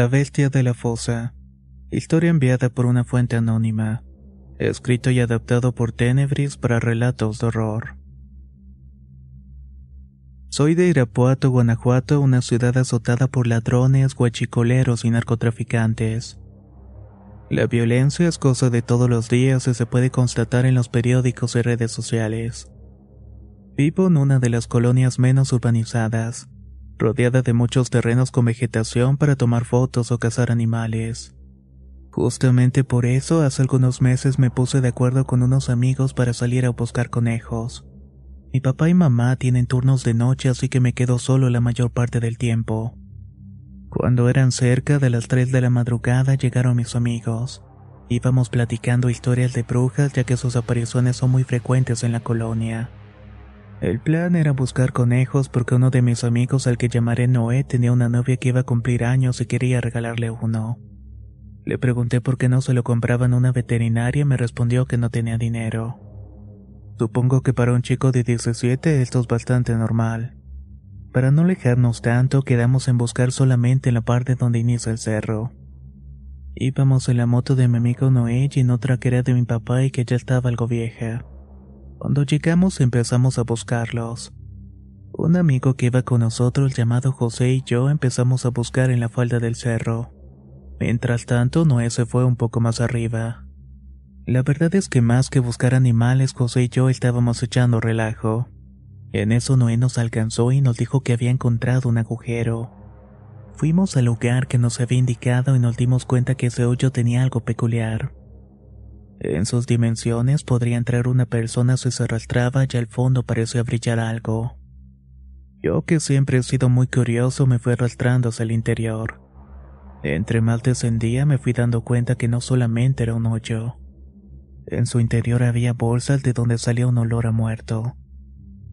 La bestia de la fosa. Historia enviada por una fuente anónima. Escrito y adaptado por Tenebris para relatos de horror. Soy de Irapuato, Guanajuato, una ciudad azotada por ladrones, guachicoleros y narcotraficantes. La violencia es cosa de todos los días y se puede constatar en los periódicos y redes sociales. Vivo en una de las colonias menos urbanizadas rodeada de muchos terrenos con vegetación para tomar fotos o cazar animales. Justamente por eso hace algunos meses me puse de acuerdo con unos amigos para salir a buscar conejos. Mi papá y mamá tienen turnos de noche así que me quedo solo la mayor parte del tiempo. Cuando eran cerca de las 3 de la madrugada llegaron mis amigos. Íbamos platicando historias de brujas ya que sus apariciones son muy frecuentes en la colonia. El plan era buscar conejos porque uno de mis amigos al que llamaré Noé tenía una novia que iba a cumplir años y quería regalarle uno. Le pregunté por qué no se lo compraba en una veterinaria y me respondió que no tenía dinero. Supongo que para un chico de 17 esto es bastante normal. Para no alejarnos tanto, quedamos en buscar solamente en la parte donde inicia el cerro. Íbamos en la moto de mi amigo Noé y en otra que era de mi papá y que ya estaba algo vieja. Cuando llegamos empezamos a buscarlos. Un amigo que iba con nosotros llamado José y yo empezamos a buscar en la falda del cerro. Mientras tanto, Noé se fue un poco más arriba. La verdad es que más que buscar animales, José y yo estábamos echando relajo. En eso Noé nos alcanzó y nos dijo que había encontrado un agujero. Fuimos al lugar que nos había indicado y nos dimos cuenta que ese hoyo tenía algo peculiar. En sus dimensiones podría entrar una persona si se arrastraba y al fondo parecía brillar algo. Yo que siempre he sido muy curioso me fui arrastrando hacia el interior. Entre más descendía me fui dando cuenta que no solamente era un hoyo. En su interior había bolsas de donde salía un olor a muerto.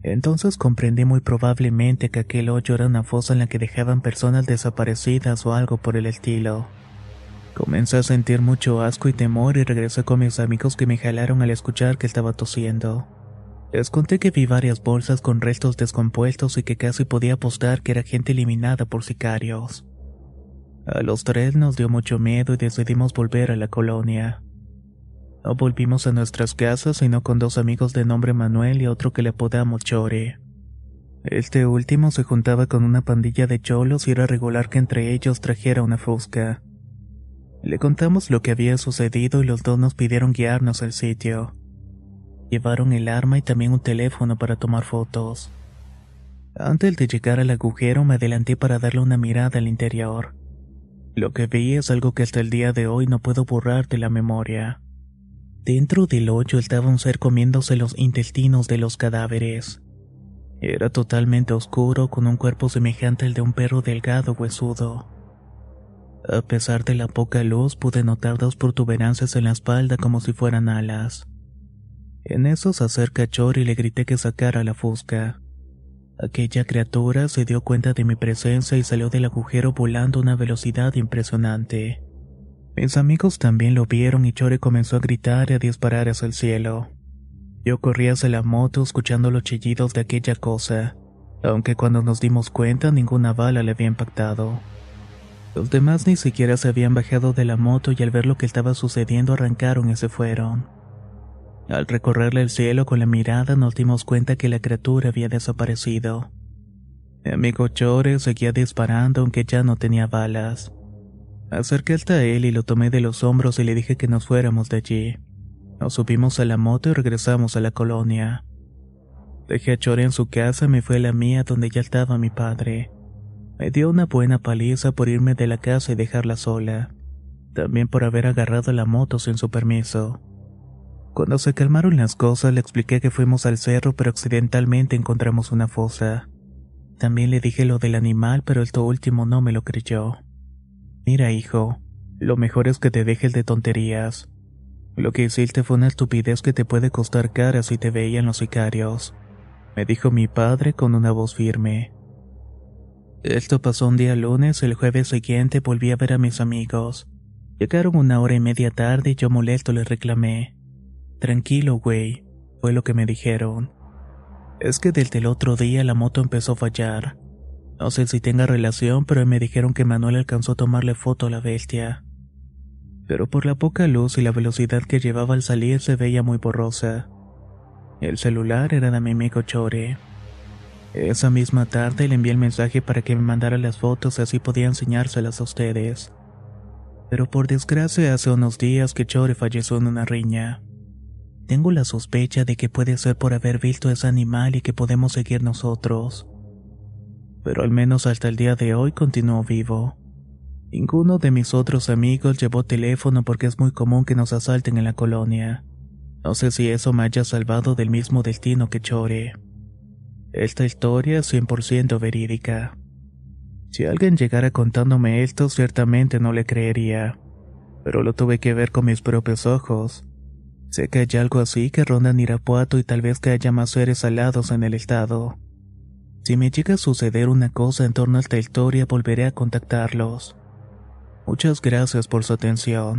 Entonces comprendí muy probablemente que aquel hoyo era una fosa en la que dejaban personas desaparecidas o algo por el estilo. Comencé a sentir mucho asco y temor y regresé con mis amigos que me jalaron al escuchar que estaba tosiendo. Les conté que vi varias bolsas con restos descompuestos y que casi podía apostar que era gente eliminada por sicarios. A los tres nos dio mucho miedo y decidimos volver a la colonia. No volvimos a nuestras casas sino con dos amigos de nombre Manuel y otro que le apodamos Chore. Este último se juntaba con una pandilla de cholos y era regular que entre ellos trajera una fusca. Le contamos lo que había sucedido y los dos nos pidieron guiarnos al sitio. Llevaron el arma y también un teléfono para tomar fotos. Antes de llegar al agujero me adelanté para darle una mirada al interior. Lo que vi es algo que hasta el día de hoy no puedo borrar de la memoria. Dentro del hoyo estaba un ser comiéndose los intestinos de los cadáveres. Era totalmente oscuro con un cuerpo semejante al de un perro delgado huesudo. A pesar de la poca luz, pude notar dos protuberancias en la espalda como si fueran alas. En eso se acerca Chor y le grité que sacara la fusca. Aquella criatura se dio cuenta de mi presencia y salió del agujero volando a una velocidad impresionante. Mis amigos también lo vieron y Chore comenzó a gritar y a disparar hacia el cielo. Yo corrí hacia la moto escuchando los chillidos de aquella cosa, aunque cuando nos dimos cuenta ninguna bala le había impactado. Los demás ni siquiera se habían bajado de la moto y al ver lo que estaba sucediendo arrancaron y se fueron. Al recorrerle el cielo con la mirada nos dimos cuenta que la criatura había desaparecido. Mi amigo Chore seguía disparando aunque ya no tenía balas. Acerqué hasta él y lo tomé de los hombros y le dije que nos fuéramos de allí. Nos subimos a la moto y regresamos a la colonia. Dejé a Chore en su casa y me fui a la mía donde ya estaba mi padre. Me dio una buena paliza por irme de la casa y dejarla sola. También por haber agarrado la moto sin su permiso. Cuando se calmaron las cosas le expliqué que fuimos al cerro pero accidentalmente encontramos una fosa. También le dije lo del animal pero esto último no me lo creyó. Mira hijo, lo mejor es que te dejes de tonterías. Lo que hiciste fue una estupidez que te puede costar cara si te veían los sicarios, me dijo mi padre con una voz firme. Esto pasó un día lunes, el jueves siguiente volví a ver a mis amigos. Llegaron una hora y media tarde y yo molesto les reclamé. Tranquilo, güey, fue lo que me dijeron. Es que desde el otro día la moto empezó a fallar. No sé si tenga relación, pero me dijeron que Manuel alcanzó a tomarle foto a la bestia. Pero por la poca luz y la velocidad que llevaba al salir se veía muy borrosa. El celular era de mi amigo Chore. Esa misma tarde le envié el mensaje para que me mandara las fotos así podía enseñárselas a ustedes. Pero por desgracia hace unos días que Chore falleció en una riña. Tengo la sospecha de que puede ser por haber visto ese animal y que podemos seguir nosotros. Pero al menos hasta el día de hoy continuó vivo. Ninguno de mis otros amigos llevó teléfono porque es muy común que nos asalten en la colonia. No sé si eso me haya salvado del mismo destino que Chore. Esta historia es 100% verídica. Si alguien llegara contándome esto, ciertamente no le creería, pero lo tuve que ver con mis propios ojos. Sé que hay algo así que ronda en y tal vez que haya más seres alados en el estado. Si me llega a suceder una cosa en torno a esta historia, volveré a contactarlos. Muchas gracias por su atención.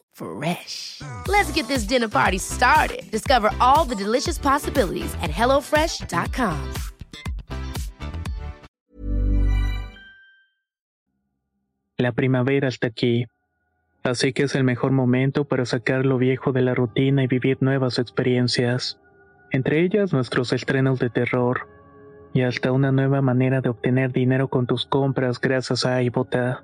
Fresh. Let's get this dinner party started. Discover all the delicious possibilities at hellofresh.com. La primavera está aquí, así que es el mejor momento para sacar lo viejo de la rutina y vivir nuevas experiencias, entre ellas nuestros estrenos de terror, y hasta una nueva manera de obtener dinero con tus compras gracias a iBota.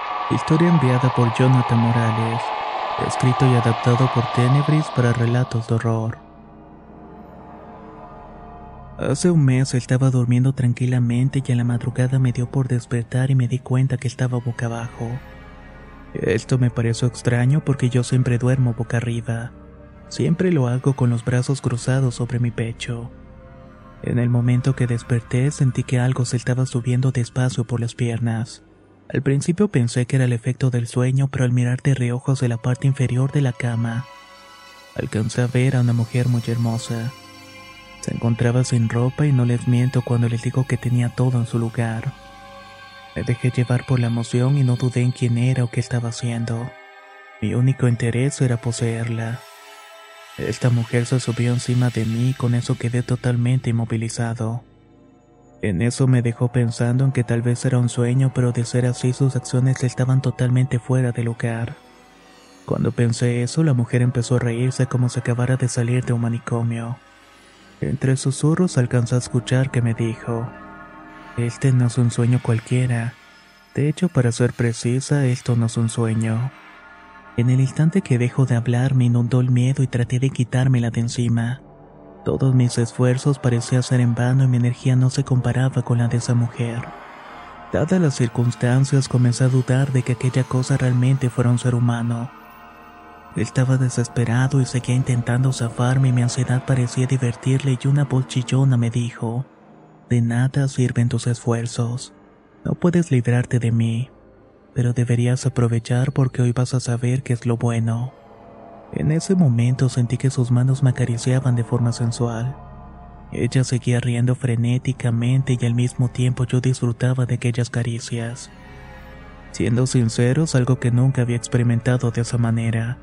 Historia enviada por Jonathan Morales. Escrito y adaptado por Tenebris para relatos de horror. Hace un mes estaba durmiendo tranquilamente y a la madrugada me dio por despertar y me di cuenta que estaba boca abajo. Esto me pareció extraño porque yo siempre duermo boca arriba. Siempre lo hago con los brazos cruzados sobre mi pecho. En el momento que desperté sentí que algo se estaba subiendo despacio por las piernas. Al principio pensé que era el efecto del sueño, pero al mirar de reojos de la parte inferior de la cama, alcancé a ver a una mujer muy hermosa. Se encontraba sin ropa y no les miento cuando les digo que tenía todo en su lugar. Me dejé llevar por la emoción y no dudé en quién era o qué estaba haciendo. Mi único interés era poseerla. Esta mujer se subió encima de mí y con eso quedé totalmente inmovilizado. En eso me dejó pensando en que tal vez era un sueño, pero de ser así sus acciones estaban totalmente fuera de lugar. Cuando pensé eso, la mujer empezó a reírse como si acabara de salir de un manicomio. Entre susurros alcanzó a escuchar que me dijo, Este no es un sueño cualquiera. De hecho, para ser precisa, esto no es un sueño. En el instante que dejo de hablar me inundó el miedo y traté de quitármela de encima. Todos mis esfuerzos parecían ser en vano y mi energía no se comparaba con la de esa mujer. Dadas las circunstancias comencé a dudar de que aquella cosa realmente fuera un ser humano. Estaba desesperado y seguía intentando zafarme y mi ansiedad parecía divertirle y una voz chillona me dijo, De nada sirven tus esfuerzos. No puedes librarte de mí, pero deberías aprovechar porque hoy vas a saber qué es lo bueno. En ese momento sentí que sus manos me acariciaban de forma sensual. Ella seguía riendo frenéticamente y al mismo tiempo yo disfrutaba de aquellas caricias. Siendo sinceros, algo que nunca había experimentado de esa manera.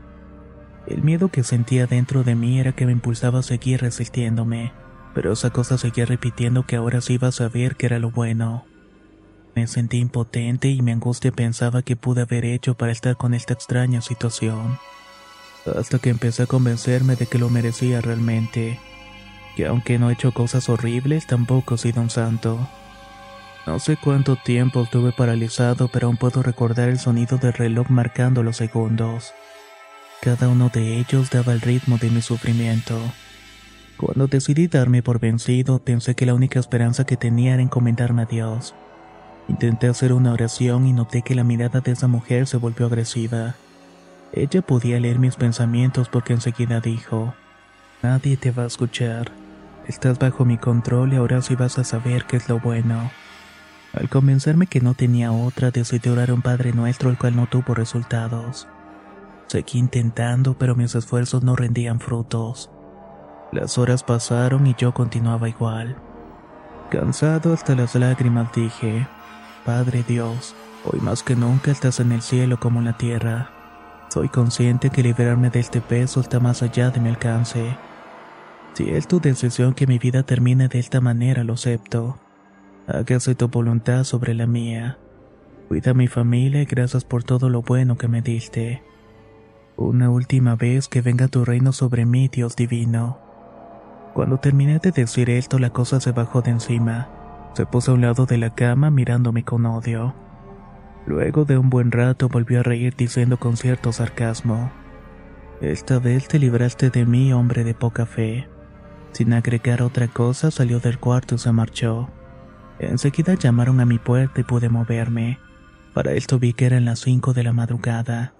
El miedo que sentía dentro de mí era que me impulsaba a seguir resistiéndome, pero esa cosa seguía repitiendo que ahora sí iba a saber que era lo bueno. Me sentí impotente y mi angustia pensaba que pude haber hecho para estar con esta extraña situación. Hasta que empecé a convencerme de que lo merecía realmente, que aunque no he hecho cosas horribles, tampoco he sido un santo. No sé cuánto tiempo estuve paralizado, pero aún puedo recordar el sonido del reloj marcando los segundos. Cada uno de ellos daba el ritmo de mi sufrimiento. Cuando decidí darme por vencido, pensé que la única esperanza que tenía era encomendarme a Dios. Intenté hacer una oración y noté que la mirada de esa mujer se volvió agresiva. Ella podía leer mis pensamientos porque enseguida dijo, Nadie te va a escuchar. Estás bajo mi control y ahora sí vas a saber qué es lo bueno. Al convencerme que no tenía otra, decidí orar a un Padre Nuestro el cual no tuvo resultados. Seguí intentando, pero mis esfuerzos no rendían frutos. Las horas pasaron y yo continuaba igual. Cansado hasta las lágrimas dije, Padre Dios, hoy más que nunca estás en el cielo como en la tierra. Soy consciente que liberarme de este peso está más allá de mi alcance. Si es tu decisión que mi vida termine de esta manera, lo acepto. Hágase tu voluntad sobre la mía. Cuida a mi familia y gracias por todo lo bueno que me diste. Una última vez que venga tu reino sobre mí, Dios divino. Cuando terminé de decir esto, la cosa se bajó de encima. Se puso a un lado de la cama mirándome con odio. Luego de un buen rato volvió a reír diciendo con cierto sarcasmo. Esta vez te libraste de mí, hombre de poca fe. Sin agregar otra cosa, salió del cuarto y se marchó. Enseguida llamaron a mi puerta y pude moverme. Para esto vi que eran las cinco de la madrugada.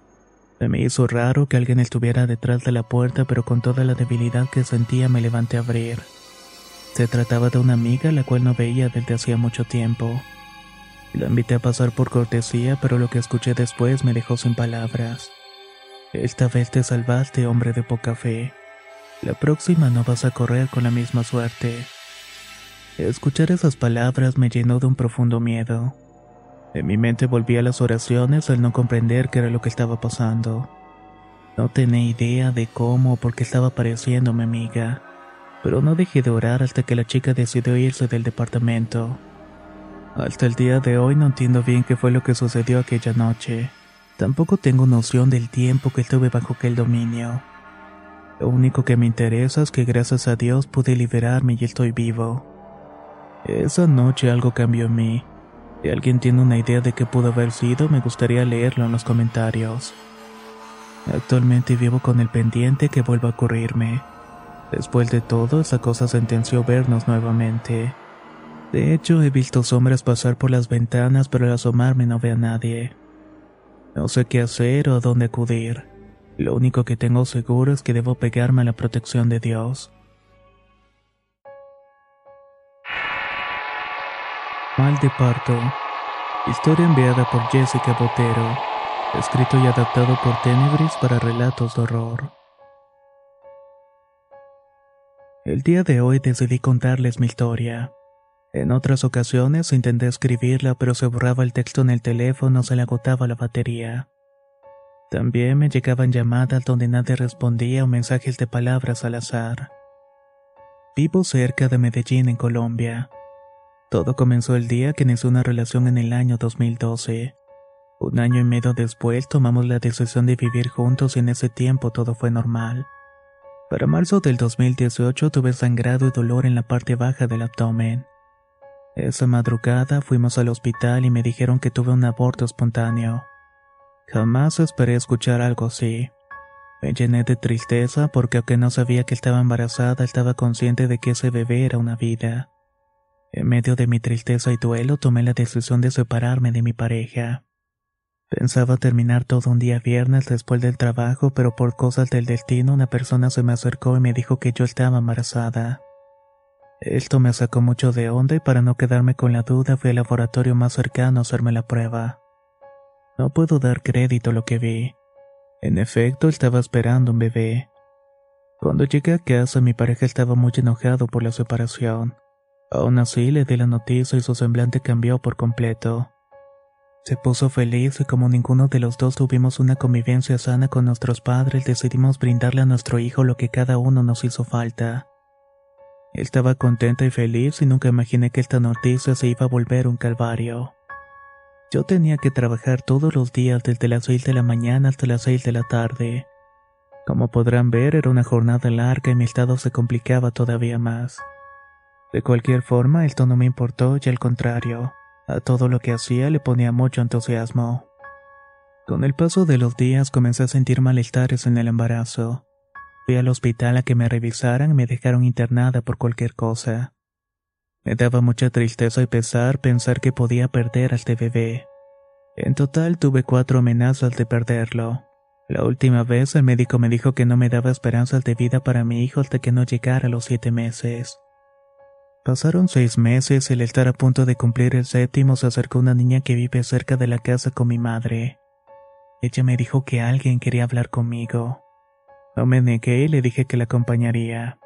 Se me hizo raro que alguien estuviera detrás de la puerta, pero con toda la debilidad que sentía me levanté a abrir. Se trataba de una amiga la cual no veía desde hacía mucho tiempo. La invité a pasar por cortesía, pero lo que escuché después me dejó sin palabras. Esta vez te salvaste, hombre de poca fe. La próxima no vas a correr con la misma suerte. Escuchar esas palabras me llenó de un profundo miedo. En mi mente volví a las oraciones al no comprender qué era lo que estaba pasando. No tenía idea de cómo o por qué estaba apareciendo mi amiga, pero no dejé de orar hasta que la chica decidió irse del departamento. Hasta el día de hoy no entiendo bien qué fue lo que sucedió aquella noche. Tampoco tengo noción del tiempo que estuve bajo aquel dominio. Lo único que me interesa es que gracias a Dios pude liberarme y estoy vivo. Esa noche algo cambió en mí. Si alguien tiene una idea de qué pudo haber sido, me gustaría leerlo en los comentarios. Actualmente vivo con el pendiente que vuelva a ocurrirme. Después de todo, esa cosa sentenció vernos nuevamente. De hecho, he visto sombras pasar por las ventanas, pero al asomarme no veo a nadie. No sé qué hacer o a dónde acudir. Lo único que tengo seguro es que debo pegarme a la protección de Dios. Mal de parto. Historia enviada por Jessica Botero. Escrito y adaptado por Tenebris para relatos de horror. El día de hoy decidí contarles mi historia. En otras ocasiones intenté escribirla, pero se borraba el texto en el teléfono, se le agotaba la batería. También me llegaban llamadas donde nadie respondía o mensajes de palabras al azar. Vivo cerca de Medellín, en Colombia. Todo comenzó el día que inició una relación en el año 2012. Un año y medio después tomamos la decisión de vivir juntos y en ese tiempo todo fue normal. Para marzo del 2018 tuve sangrado y dolor en la parte baja del abdomen. Esa madrugada fuimos al hospital y me dijeron que tuve un aborto espontáneo. Jamás esperé escuchar algo así. Me llené de tristeza porque aunque no sabía que estaba embarazada, estaba consciente de que ese bebé era una vida. En medio de mi tristeza y duelo tomé la decisión de separarme de mi pareja. Pensaba terminar todo un día viernes después del trabajo, pero por cosas del destino una persona se me acercó y me dijo que yo estaba embarazada. Esto me sacó mucho de onda y para no quedarme con la duda fui al laboratorio más cercano a hacerme la prueba. No puedo dar crédito a lo que vi. En efecto, estaba esperando un bebé. Cuando llegué a casa mi pareja estaba muy enojado por la separación. Aún así le di la noticia y su semblante cambió por completo. Se puso feliz y como ninguno de los dos tuvimos una convivencia sana con nuestros padres, decidimos brindarle a nuestro hijo lo que cada uno nos hizo falta. Estaba contenta y feliz y nunca imaginé que esta noticia se iba a volver un calvario. Yo tenía que trabajar todos los días desde las 6 de la mañana hasta las 6 de la tarde. Como podrán ver, era una jornada larga y mi estado se complicaba todavía más. De cualquier forma, esto no me importó y al contrario, a todo lo que hacía le ponía mucho entusiasmo. Con el paso de los días comencé a sentir malestares en el embarazo. Fui al hospital a que me revisaran y me dejaron internada por cualquier cosa. Me daba mucha tristeza y pesar pensar que podía perder a este bebé. En total tuve cuatro amenazas de perderlo. La última vez el médico me dijo que no me daba esperanzas de vida para mi hijo hasta que no llegara a los siete meses. Pasaron seis meses y al estar a punto de cumplir el séptimo se acercó una niña que vive cerca de la casa con mi madre. Ella me dijo que alguien quería hablar conmigo. No me negué y le dije que la acompañaría.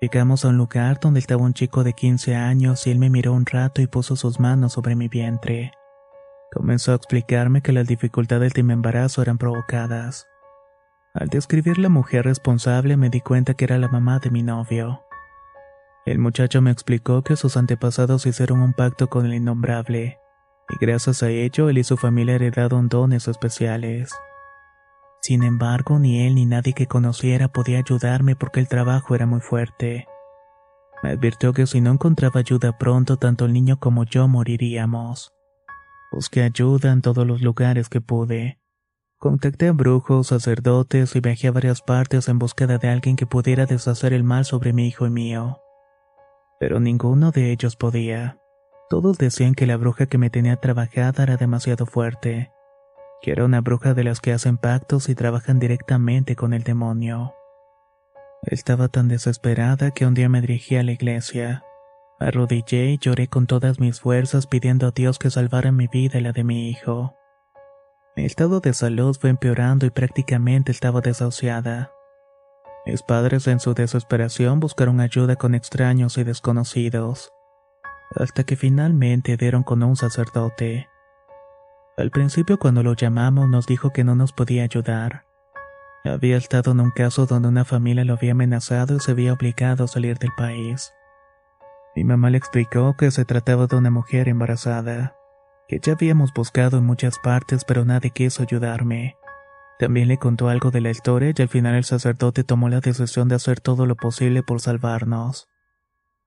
Llegamos a un lugar donde estaba un chico de 15 años y él me miró un rato y puso sus manos sobre mi vientre. Comenzó a explicarme que las dificultades de mi embarazo eran provocadas. Al describir la mujer responsable me di cuenta que era la mamá de mi novio. El muchacho me explicó que sus antepasados hicieron un pacto con el innombrable, y gracias a ello él y su familia heredaron dones especiales. Sin embargo, ni él ni nadie que conociera podía ayudarme porque el trabajo era muy fuerte. Me advirtió que si no encontraba ayuda pronto, tanto el niño como yo moriríamos. Busqué ayuda en todos los lugares que pude. Contacté a brujos, sacerdotes y viajé a varias partes en búsqueda de alguien que pudiera deshacer el mal sobre mi hijo y mío pero ninguno de ellos podía. Todos decían que la bruja que me tenía trabajada era demasiado fuerte, que era una bruja de las que hacen pactos y trabajan directamente con el demonio. Estaba tan desesperada que un día me dirigí a la iglesia. Arrodillé y lloré con todas mis fuerzas pidiendo a Dios que salvara mi vida y la de mi hijo. Mi estado de salud fue empeorando y prácticamente estaba desahuciada. Mis padres en su desesperación buscaron ayuda con extraños y desconocidos, hasta que finalmente dieron con un sacerdote. Al principio cuando lo llamamos nos dijo que no nos podía ayudar. Había estado en un caso donde una familia lo había amenazado y se había obligado a salir del país. Mi mamá le explicó que se trataba de una mujer embarazada, que ya habíamos buscado en muchas partes pero nadie quiso ayudarme. También le contó algo de la historia y al final el sacerdote tomó la decisión de hacer todo lo posible por salvarnos.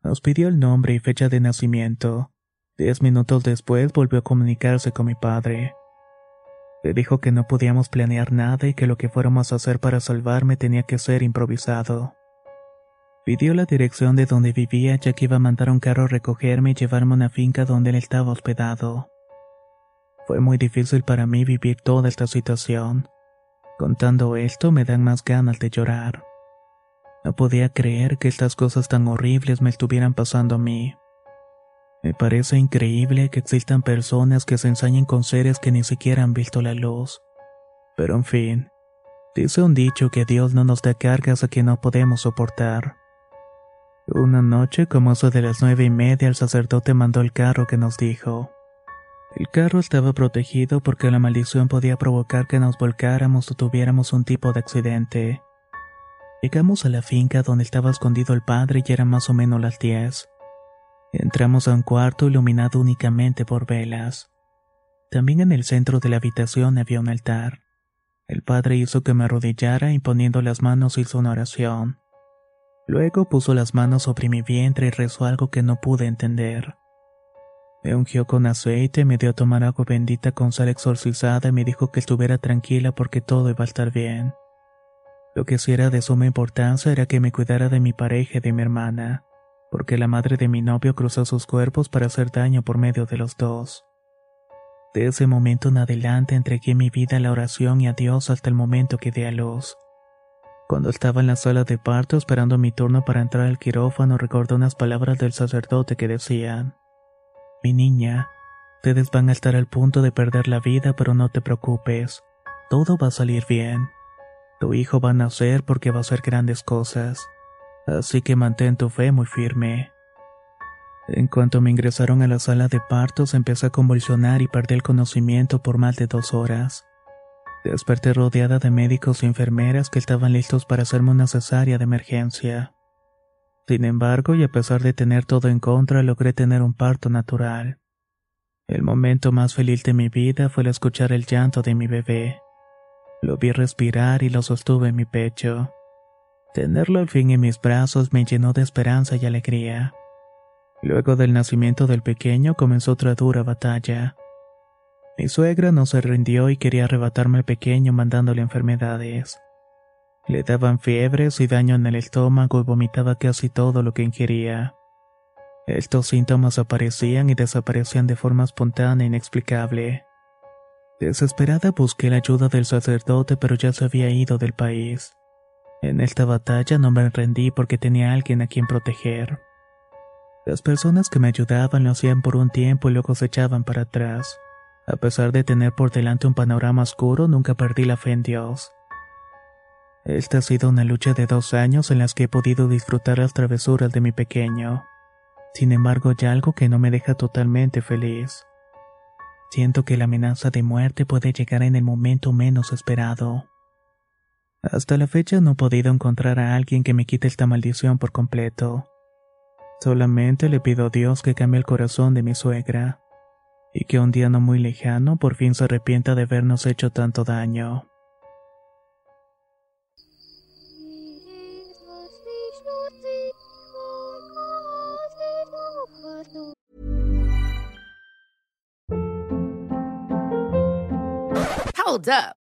Nos pidió el nombre y fecha de nacimiento, Diez minutos después volvió a comunicarse con mi padre. Le dijo que no podíamos planear nada y que lo que fuéramos a hacer para salvarme tenía que ser improvisado. Pidió la dirección de donde vivía ya que iba a mandar un carro a recogerme y llevarme a una finca donde él estaba hospedado. Fue muy difícil para mí vivir toda esta situación. Contando esto me dan más ganas de llorar. No podía creer que estas cosas tan horribles me estuvieran pasando a mí. Me parece increíble que existan personas que se ensañen con seres que ni siquiera han visto la luz. Pero en fin, dice un dicho que Dios no nos da cargas a que no podemos soportar. Una noche, como eso de las nueve y media, el sacerdote mandó el carro que nos dijo. El carro estaba protegido porque la maldición podía provocar que nos volcáramos o tuviéramos un tipo de accidente. Llegamos a la finca donde estaba escondido el padre y era más o menos las diez. Entramos a un cuarto iluminado únicamente por velas. También en el centro de la habitación había un altar. El padre hizo que me arrodillara y poniendo las manos hizo una oración. Luego puso las manos sobre mi vientre y rezó algo que no pude entender. Me ungió con aceite, me dio a tomar agua bendita con sal exorcizada y me dijo que estuviera tranquila porque todo iba a estar bien. Lo que sí era de suma importancia era que me cuidara de mi pareja y de mi hermana porque la madre de mi novio cruzó sus cuerpos para hacer daño por medio de los dos. De ese momento en adelante entregué mi vida a la oración y a Dios hasta el momento que di a luz. Cuando estaba en la sala de parto esperando mi turno para entrar al quirófano recordé unas palabras del sacerdote que decían, Mi niña, ustedes van a estar al punto de perder la vida pero no te preocupes, todo va a salir bien. Tu hijo va a nacer porque va a hacer grandes cosas así que mantén tu fe muy firme. En cuanto me ingresaron a la sala de partos, empecé a convulsionar y perdí el conocimiento por más de dos horas. Desperté rodeada de médicos y enfermeras que estaban listos para hacerme una cesárea de emergencia. Sin embargo, y a pesar de tener todo en contra, logré tener un parto natural. El momento más feliz de mi vida fue el escuchar el llanto de mi bebé. Lo vi respirar y lo sostuve en mi pecho. Tenerlo al fin en mis brazos me llenó de esperanza y alegría. Luego del nacimiento del pequeño comenzó otra dura batalla. Mi suegra no se rindió y quería arrebatarme al pequeño mandándole enfermedades. Le daban fiebres y daño en el estómago y vomitaba casi todo lo que ingería. Estos síntomas aparecían y desaparecían de forma espontánea e inexplicable. Desesperada busqué la ayuda del sacerdote pero ya se había ido del país. En esta batalla no me rendí porque tenía alguien a quien proteger. Las personas que me ayudaban lo hacían por un tiempo y luego se echaban para atrás. A pesar de tener por delante un panorama oscuro, nunca perdí la fe en Dios. Esta ha sido una lucha de dos años en las que he podido disfrutar las travesuras de mi pequeño. Sin embargo, hay algo que no me deja totalmente feliz. Siento que la amenaza de muerte puede llegar en el momento menos esperado. Hasta la fecha no he podido encontrar a alguien que me quite esta maldición por completo. Solamente le pido a Dios que cambie el corazón de mi suegra, y que un día no muy lejano por fin se arrepienta de habernos hecho tanto daño. Hold up.